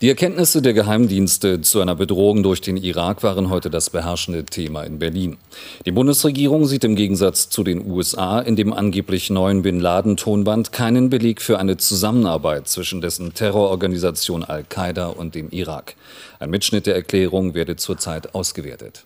Die Erkenntnisse der Geheimdienste zu einer Bedrohung durch den Irak waren heute das beherrschende Thema in Berlin. Die Bundesregierung sieht im Gegensatz zu den USA in dem angeblich neuen Bin Laden-Tonband keinen Beleg für eine Zusammenarbeit zwischen dessen Terrororganisation Al-Qaida und dem Irak. Ein Mitschnitt der Erklärung werde zurzeit ausgewertet.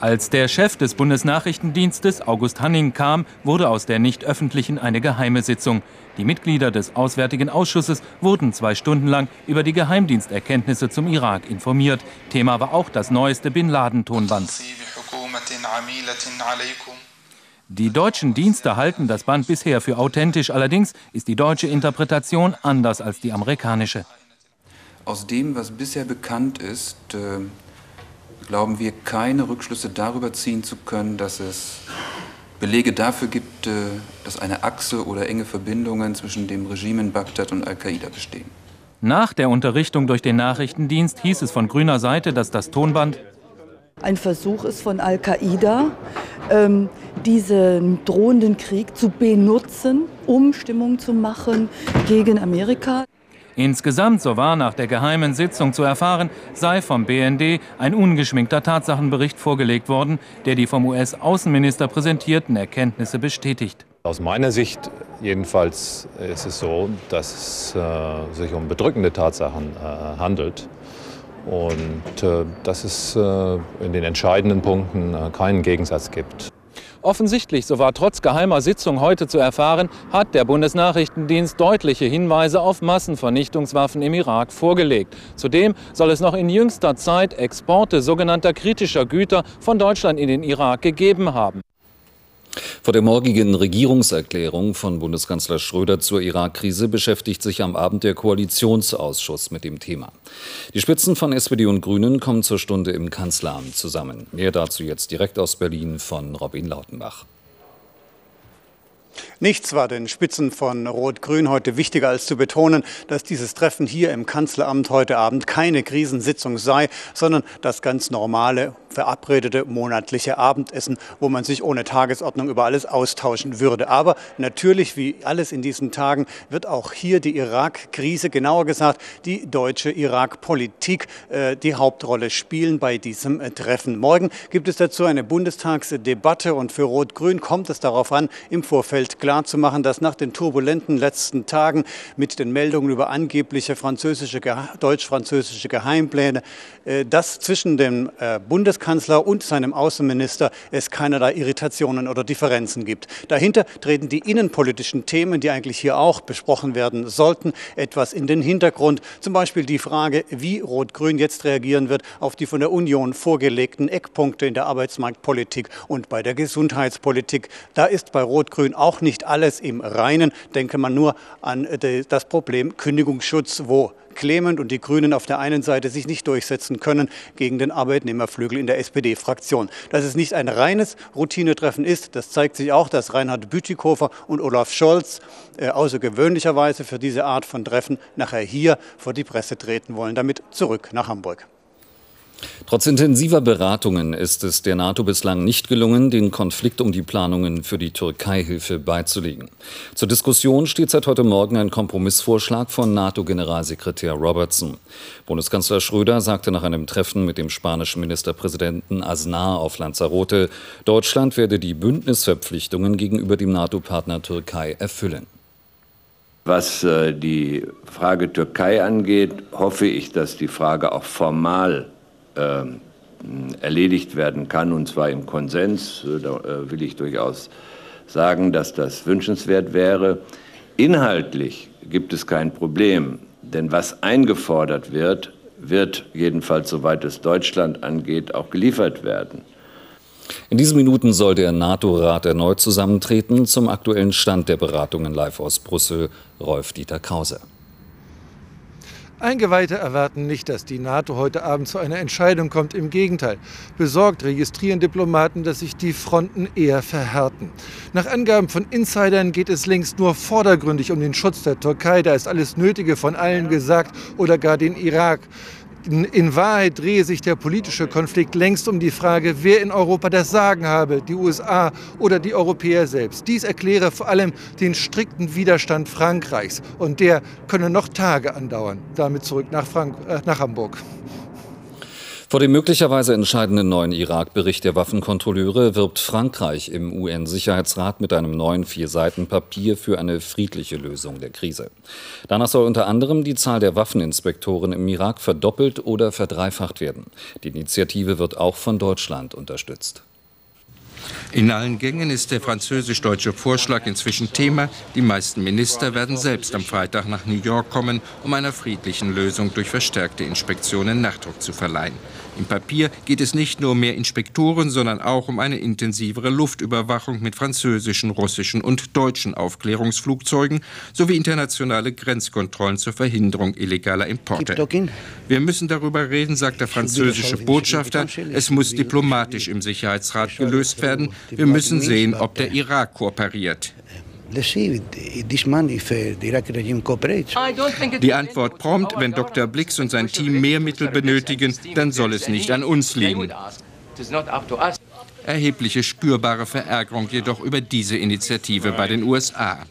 Als der Chef des Bundesnachrichtendienstes August Hanning kam, wurde aus der nicht öffentlichen eine geheime Sitzung. Die Mitglieder des Auswärtigen Ausschusses wurden zwei Stunden lang über die Geheimdiensterkenntnisse zum Irak informiert. Thema war auch das neueste Bin Laden-Tonband. Die deutschen Dienste halten das Band bisher für authentisch, allerdings ist die deutsche Interpretation anders als die amerikanische. Aus dem, was bisher bekannt ist, äh glauben wir, keine Rückschlüsse darüber ziehen zu können, dass es Belege dafür gibt, äh, dass eine Achse oder enge Verbindungen zwischen dem Regime in Bagdad und Al-Qaida bestehen. Nach der Unterrichtung durch den Nachrichtendienst hieß es von grüner Seite, dass das Tonband ein Versuch ist von Al-Qaida, ähm, diesen drohenden Krieg zu benutzen, um Stimmung zu machen gegen Amerika. Insgesamt, so war nach der geheimen Sitzung zu erfahren, sei vom BND ein ungeschminkter Tatsachenbericht vorgelegt worden, der die vom US-Außenminister präsentierten Erkenntnisse bestätigt. Aus meiner Sicht jedenfalls ist es so, dass es äh, sich um bedrückende Tatsachen äh, handelt und äh, dass es äh, in den entscheidenden Punkten äh, keinen Gegensatz gibt. Offensichtlich, so war trotz geheimer Sitzung heute zu erfahren, hat der Bundesnachrichtendienst deutliche Hinweise auf Massenvernichtungswaffen im Irak vorgelegt. Zudem soll es noch in jüngster Zeit Exporte sogenannter kritischer Güter von Deutschland in den Irak gegeben haben. Vor der morgigen Regierungserklärung von Bundeskanzler Schröder zur Irak-Krise beschäftigt sich am Abend der Koalitionsausschuss mit dem Thema. Die Spitzen von SPD und Grünen kommen zur Stunde im Kanzleramt zusammen. Mehr dazu jetzt direkt aus Berlin von Robin Lautenbach. Nichts war den Spitzen von Rot-Grün heute wichtiger als zu betonen, dass dieses Treffen hier im Kanzleramt heute Abend keine Krisensitzung sei, sondern das ganz normale verabredete monatliche Abendessen, wo man sich ohne Tagesordnung über alles austauschen würde. Aber natürlich, wie alles in diesen Tagen, wird auch hier die Irak-Krise, genauer gesagt die deutsche Irak-Politik, äh, die Hauptrolle spielen bei diesem äh, Treffen. Morgen gibt es dazu eine Bundestagsdebatte und für Rot-Grün kommt es darauf an, im Vorfeld klarzumachen, dass nach den turbulenten letzten Tagen mit den Meldungen über angebliche französische, deutsch-französische Geheimpläne, äh, dass zwischen dem Bundes Bundeskanzler und seinem Außenminister es keinerlei Irritationen oder Differenzen gibt. Dahinter treten die innenpolitischen Themen, die eigentlich hier auch besprochen werden sollten, etwas in den Hintergrund. Zum Beispiel die Frage, wie Rot-Grün jetzt reagieren wird auf die von der Union vorgelegten Eckpunkte in der Arbeitsmarktpolitik und bei der Gesundheitspolitik. Da ist bei Rot-Grün auch nicht alles im Reinen. Denke man nur an das Problem Kündigungsschutz, wo Clement und die Grünen auf der einen Seite sich nicht durchsetzen können gegen den Arbeitnehmerflügel in der SPD-Fraktion. Dass es nicht ein reines Routinetreffen ist, das zeigt sich auch, dass Reinhard Bütikofer und Olaf Scholz äh, außergewöhnlicherweise für diese Art von Treffen nachher hier vor die Presse treten wollen. Damit zurück nach Hamburg. Trotz intensiver Beratungen ist es der NATO bislang nicht gelungen, den Konflikt um die Planungen für die Türkei-Hilfe beizulegen. Zur Diskussion steht seit heute Morgen ein Kompromissvorschlag von NATO-Generalsekretär Robertson. Bundeskanzler Schröder sagte nach einem Treffen mit dem spanischen Ministerpräsidenten Aznar auf Lanzarote, Deutschland werde die Bündnisverpflichtungen gegenüber dem NATO-Partner Türkei erfüllen. Was äh, die Frage Türkei angeht, hoffe ich, dass die Frage auch formal erledigt werden kann, und zwar im Konsens. Da äh, will ich durchaus sagen, dass das wünschenswert wäre. Inhaltlich gibt es kein Problem, denn was eingefordert wird, wird jedenfalls, soweit es Deutschland angeht, auch geliefert werden. In diesen Minuten soll der NATO-Rat erneut zusammentreten. Zum aktuellen Stand der Beratungen live aus Brüssel, Rolf Dieter Krause. Eingeweihte erwarten nicht, dass die NATO heute Abend zu einer Entscheidung kommt. Im Gegenteil. Besorgt registrieren Diplomaten, dass sich die Fronten eher verhärten. Nach Angaben von Insidern geht es längst nur vordergründig um den Schutz der Türkei. Da ist alles Nötige von allen gesagt oder gar den Irak. In Wahrheit drehe sich der politische Konflikt längst um die Frage, wer in Europa das Sagen habe, die USA oder die Europäer selbst. Dies erkläre vor allem den strikten Widerstand Frankreichs und der könne noch Tage andauern. Damit zurück nach, Frank äh, nach Hamburg. Vor dem möglicherweise entscheidenden neuen Irak-Bericht der Waffenkontrolleure wirbt Frankreich im UN-Sicherheitsrat mit einem neuen Vier-Seiten-Papier für eine friedliche Lösung der Krise. Danach soll unter anderem die Zahl der Waffeninspektoren im Irak verdoppelt oder verdreifacht werden. Die Initiative wird auch von Deutschland unterstützt. In allen Gängen ist der französisch-deutsche Vorschlag inzwischen Thema. Die meisten Minister werden selbst am Freitag nach New York kommen, um einer friedlichen Lösung durch verstärkte Inspektionen Nachdruck zu verleihen. Im Papier geht es nicht nur um mehr Inspektoren, sondern auch um eine intensivere Luftüberwachung mit französischen, russischen und deutschen Aufklärungsflugzeugen sowie internationale Grenzkontrollen zur Verhinderung illegaler Importe. Wir müssen darüber reden, sagt der französische Botschafter. Es muss diplomatisch im Sicherheitsrat gelöst werden. Wir müssen sehen, ob der Irak kooperiert. Die Antwort prompt, wenn Dr. Blix und sein Team mehr Mittel benötigen, dann soll es nicht an uns liegen. Erhebliche spürbare Verärgerung jedoch über diese Initiative bei den USA.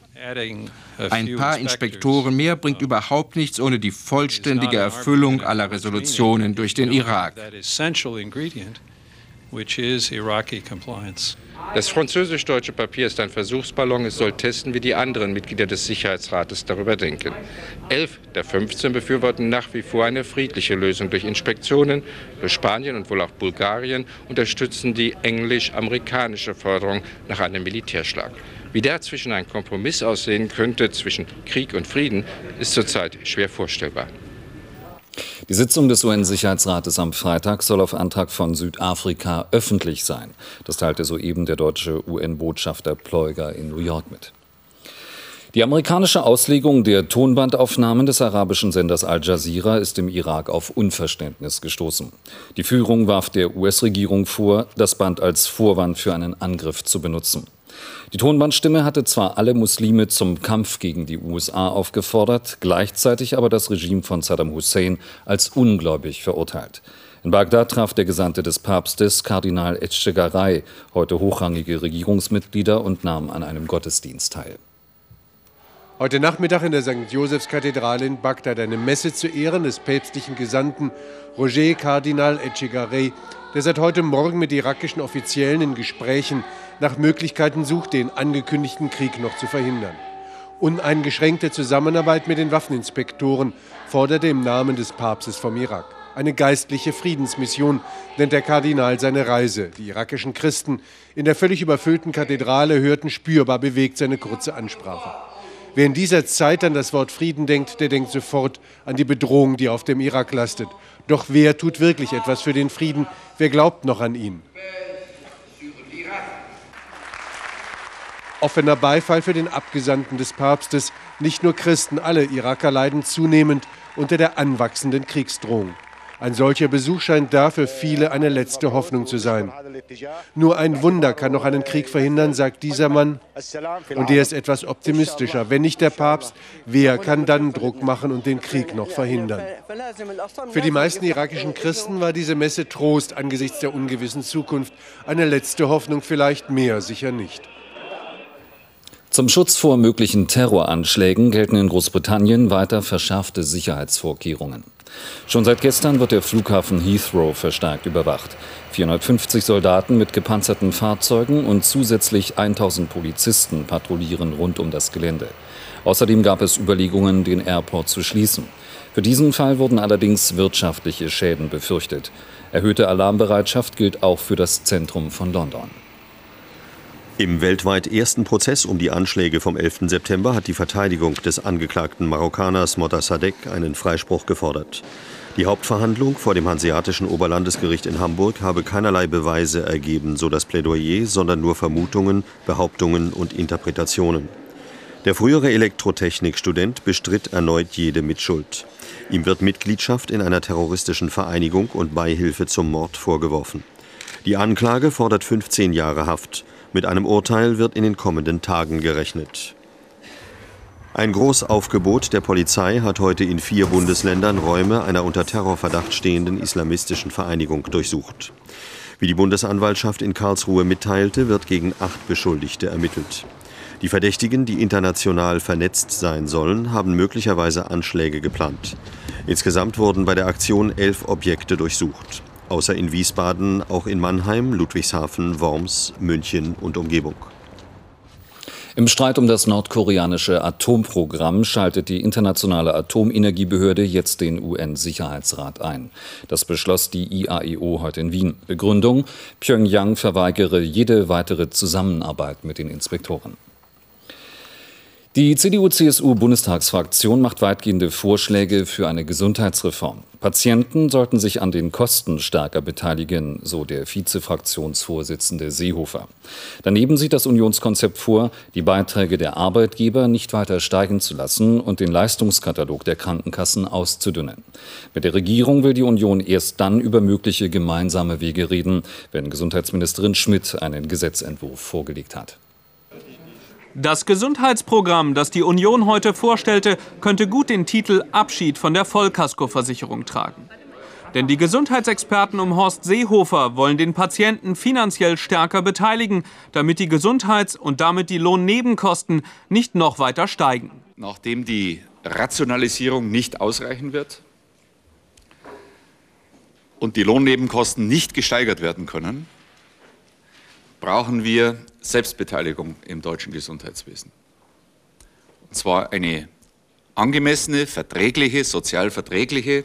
Ein paar Inspektoren mehr bringt überhaupt nichts ohne die vollständige Erfüllung aller Resolutionen durch den Irak. Das französisch-deutsche Papier ist ein Versuchsballon. Es soll testen, wie die anderen Mitglieder des Sicherheitsrates darüber denken. Elf der 15 befürworten nach wie vor eine friedliche Lösung durch Inspektionen. Für Spanien und wohl auch Bulgarien unterstützen die englisch-amerikanische Forderung nach einem Militärschlag. Wie dazwischen ein Kompromiss aussehen könnte zwischen Krieg und Frieden, ist zurzeit schwer vorstellbar. Die Sitzung des UN-Sicherheitsrates am Freitag soll auf Antrag von Südafrika öffentlich sein. Das teilte soeben der deutsche UN-Botschafter Pleuger in New York mit. Die amerikanische Auslegung der Tonbandaufnahmen des arabischen Senders Al Jazeera ist im Irak auf Unverständnis gestoßen. Die Führung warf der US-Regierung vor, das Band als Vorwand für einen Angriff zu benutzen. Die Tonbandstimme hatte zwar alle Muslime zum Kampf gegen die USA aufgefordert, gleichzeitig aber das Regime von Saddam Hussein als ungläubig verurteilt. In Bagdad traf der Gesandte des Papstes, Kardinal Etchegaray, heute hochrangige Regierungsmitglieder und nahm an einem Gottesdienst teil. Heute Nachmittag in der St. Josefskathedrale in Bagdad eine Messe zu Ehren des päpstlichen Gesandten Roger Kardinal Etchegaray, der seit heute Morgen mit irakischen Offiziellen in Gesprächen nach Möglichkeiten sucht, den angekündigten Krieg noch zu verhindern. Uneingeschränkte Zusammenarbeit mit den Waffeninspektoren forderte im Namen des Papstes vom Irak. Eine geistliche Friedensmission nennt der Kardinal seine Reise. Die irakischen Christen in der völlig überfüllten Kathedrale hörten spürbar bewegt seine kurze Ansprache. Wer in dieser Zeit an das Wort Frieden denkt, der denkt sofort an die Bedrohung, die auf dem Irak lastet. Doch wer tut wirklich etwas für den Frieden? Wer glaubt noch an ihn? Offener Beifall für den Abgesandten des Papstes. Nicht nur Christen, alle Iraker leiden zunehmend unter der anwachsenden Kriegsdrohung. Ein solcher Besuch scheint da für viele eine letzte Hoffnung zu sein. Nur ein Wunder kann noch einen Krieg verhindern, sagt dieser Mann. Und er ist etwas optimistischer. Wenn nicht der Papst, wer kann dann Druck machen und den Krieg noch verhindern? Für die meisten irakischen Christen war diese Messe Trost angesichts der ungewissen Zukunft. Eine letzte Hoffnung vielleicht mehr, sicher nicht. Zum Schutz vor möglichen Terroranschlägen gelten in Großbritannien weiter verschärfte Sicherheitsvorkehrungen. Schon seit gestern wird der Flughafen Heathrow verstärkt überwacht. 450 Soldaten mit gepanzerten Fahrzeugen und zusätzlich 1000 Polizisten patrouillieren rund um das Gelände. Außerdem gab es Überlegungen, den Airport zu schließen. Für diesen Fall wurden allerdings wirtschaftliche Schäden befürchtet. Erhöhte Alarmbereitschaft gilt auch für das Zentrum von London. Im weltweit ersten Prozess um die Anschläge vom 11. September hat die Verteidigung des angeklagten Marokkaners Motta Sadek einen Freispruch gefordert. Die Hauptverhandlung vor dem Hanseatischen Oberlandesgericht in Hamburg habe keinerlei Beweise ergeben, so das Plädoyer, sondern nur Vermutungen, Behauptungen und Interpretationen. Der frühere Elektrotechnikstudent bestritt erneut jede Mitschuld. Ihm wird Mitgliedschaft in einer terroristischen Vereinigung und Beihilfe zum Mord vorgeworfen. Die Anklage fordert 15 Jahre Haft. Mit einem Urteil wird in den kommenden Tagen gerechnet. Ein Großaufgebot der Polizei hat heute in vier Bundesländern Räume einer unter Terrorverdacht stehenden islamistischen Vereinigung durchsucht. Wie die Bundesanwaltschaft in Karlsruhe mitteilte, wird gegen acht Beschuldigte ermittelt. Die Verdächtigen, die international vernetzt sein sollen, haben möglicherweise Anschläge geplant. Insgesamt wurden bei der Aktion elf Objekte durchsucht. Außer in Wiesbaden auch in Mannheim, Ludwigshafen, Worms, München und Umgebung. Im Streit um das nordkoreanische Atomprogramm schaltet die Internationale Atomenergiebehörde jetzt den UN-Sicherheitsrat ein. Das beschloss die IAEO heute in Wien. Begründung: Pyongyang verweigere jede weitere Zusammenarbeit mit den Inspektoren. Die CDU-CSU-Bundestagsfraktion macht weitgehende Vorschläge für eine Gesundheitsreform. Patienten sollten sich an den Kosten stärker beteiligen, so der Vizefraktionsvorsitzende Seehofer. Daneben sieht das Unionskonzept vor, die Beiträge der Arbeitgeber nicht weiter steigen zu lassen und den Leistungskatalog der Krankenkassen auszudünnen. Mit der Regierung will die Union erst dann über mögliche gemeinsame Wege reden, wenn Gesundheitsministerin Schmidt einen Gesetzentwurf vorgelegt hat. Das Gesundheitsprogramm, das die Union heute vorstellte, könnte gut den Titel Abschied von der Vollkaskoversicherung tragen. Denn die Gesundheitsexperten um Horst Seehofer wollen den Patienten finanziell stärker beteiligen, damit die Gesundheits- und damit die Lohnnebenkosten nicht noch weiter steigen. Nachdem die Rationalisierung nicht ausreichen wird und die Lohnnebenkosten nicht gesteigert werden können, brauchen wir Selbstbeteiligung im deutschen Gesundheitswesen. Und zwar eine angemessene, verträgliche, sozial verträgliche,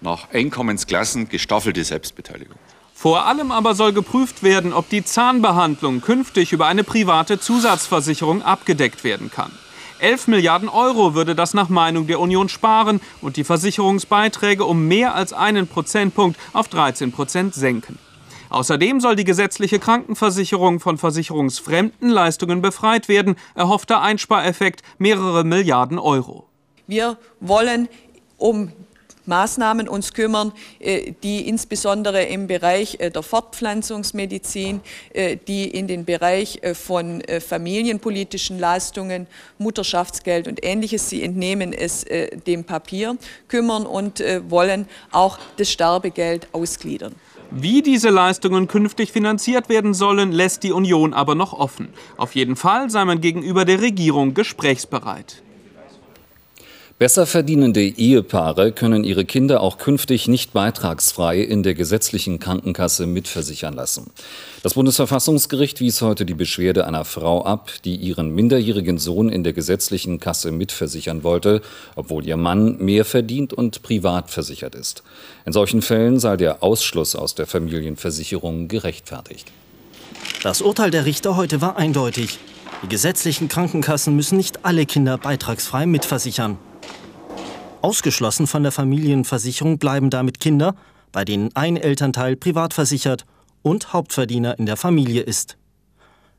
nach Einkommensklassen gestaffelte Selbstbeteiligung. Vor allem aber soll geprüft werden, ob die Zahnbehandlung künftig über eine private Zusatzversicherung abgedeckt werden kann. 11 Milliarden Euro würde das nach Meinung der Union sparen und die Versicherungsbeiträge um mehr als einen Prozentpunkt auf 13 Prozent senken. Außerdem soll die gesetzliche Krankenversicherung von versicherungsfremden Leistungen befreit werden. Erhoffter Einspareffekt mehrere Milliarden Euro. Wir wollen um Maßnahmen uns kümmern, äh, die insbesondere im Bereich äh, der Fortpflanzungsmedizin, äh, die in den Bereich von familienpolitischen Leistungen, Mutterschaftsgeld und ähnliches, sie entnehmen es dem Papier, kümmern und wollen auch das Sterbegeld ausgliedern. Wie diese Leistungen künftig finanziert werden sollen, lässt die Union aber noch offen. Auf jeden Fall sei man gegenüber der Regierung gesprächsbereit. Besser verdienende Ehepaare können ihre Kinder auch künftig nicht beitragsfrei in der gesetzlichen Krankenkasse mitversichern lassen. Das Bundesverfassungsgericht wies heute die Beschwerde einer Frau ab, die ihren minderjährigen Sohn in der gesetzlichen Kasse mitversichern wollte, obwohl ihr Mann mehr verdient und privat versichert ist. In solchen Fällen sei der Ausschluss aus der Familienversicherung gerechtfertigt. Das Urteil der Richter heute war eindeutig. Die gesetzlichen Krankenkassen müssen nicht alle Kinder beitragsfrei mitversichern. Ausgeschlossen von der Familienversicherung bleiben damit Kinder, bei denen ein Elternteil privat versichert und Hauptverdiener in der Familie ist.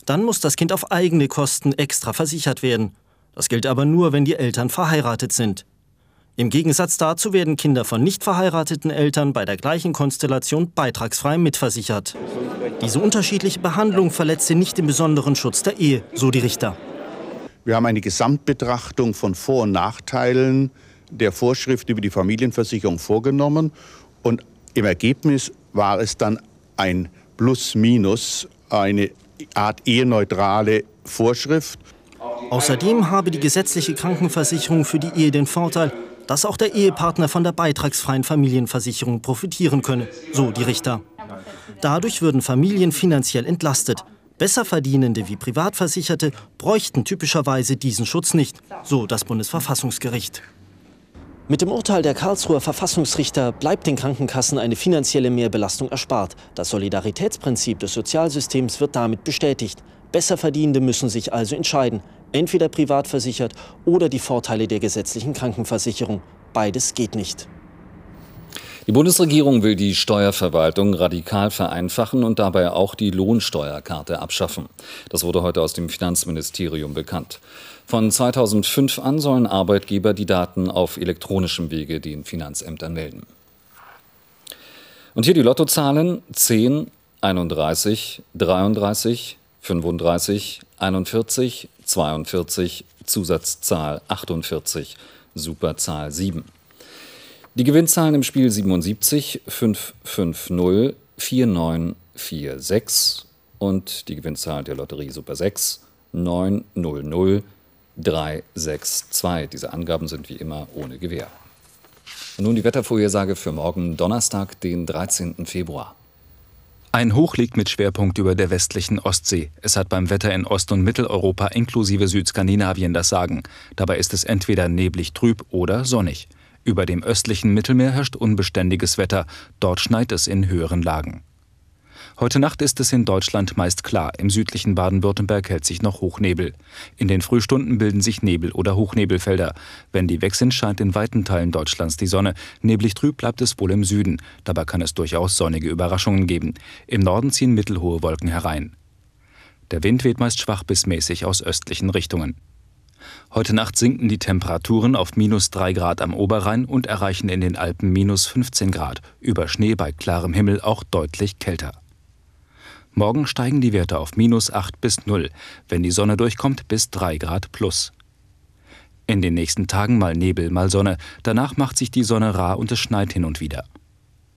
Dann muss das Kind auf eigene Kosten extra versichert werden. Das gilt aber nur, wenn die Eltern verheiratet sind. Im Gegensatz dazu werden Kinder von nicht verheirateten Eltern bei der gleichen Konstellation beitragsfrei mitversichert. Diese unterschiedliche Behandlung verletze nicht den besonderen Schutz der Ehe, so die Richter. Wir haben eine Gesamtbetrachtung von Vor- und Nachteilen der Vorschrift über die Familienversicherung vorgenommen und im Ergebnis war es dann ein Plus-Minus, eine Art eheneutrale Vorschrift. Außerdem habe die gesetzliche Krankenversicherung für die Ehe den Vorteil, dass auch der Ehepartner von der beitragsfreien Familienversicherung profitieren könne, so die Richter. Dadurch würden Familien finanziell entlastet. Besserverdienende wie Privatversicherte bräuchten typischerweise diesen Schutz nicht, so das Bundesverfassungsgericht. Mit dem Urteil der Karlsruher Verfassungsrichter bleibt den Krankenkassen eine finanzielle Mehrbelastung erspart. Das Solidaritätsprinzip des Sozialsystems wird damit bestätigt. Besserverdienende müssen sich also entscheiden, entweder privat versichert oder die Vorteile der gesetzlichen Krankenversicherung. Beides geht nicht. Die Bundesregierung will die Steuerverwaltung radikal vereinfachen und dabei auch die Lohnsteuerkarte abschaffen. Das wurde heute aus dem Finanzministerium bekannt. Von 2005 an sollen Arbeitgeber die Daten auf elektronischem Wege den Finanzämtern melden. Und hier die Lottozahlen 10, 31, 33, 35, 41, 42, Zusatzzahl 48, Superzahl 7. Die Gewinnzahlen im Spiel 77 550 4946 und die Gewinnzahl der Lotterie Super 6 900 362. Diese Angaben sind wie immer ohne Gewähr. Und nun die Wettervorhersage für morgen Donnerstag, den 13. Februar. Ein Hoch liegt mit Schwerpunkt über der westlichen Ostsee. Es hat beim Wetter in Ost- und Mitteleuropa inklusive Südskandinavien das Sagen. Dabei ist es entweder neblig trüb oder sonnig. Über dem östlichen Mittelmeer herrscht unbeständiges Wetter. Dort schneit es in höheren Lagen. Heute Nacht ist es in Deutschland meist klar. Im südlichen Baden-Württemberg hält sich noch Hochnebel. In den Frühstunden bilden sich Nebel- oder Hochnebelfelder. Wenn die weg sind, scheint in weiten Teilen Deutschlands die Sonne. Neblig trüb bleibt es wohl im Süden. Dabei kann es durchaus sonnige Überraschungen geben. Im Norden ziehen mittelhohe Wolken herein. Der Wind weht meist schwach bis mäßig aus östlichen Richtungen. Heute Nacht sinken die Temperaturen auf minus 3 Grad am Oberrhein und erreichen in den Alpen minus 15 Grad. Über Schnee bei klarem Himmel auch deutlich kälter. Morgen steigen die Werte auf minus 8 bis 0, wenn die Sonne durchkommt bis 3 Grad plus. In den nächsten Tagen mal Nebel, mal Sonne, danach macht sich die Sonne rar und es schneit hin und wieder.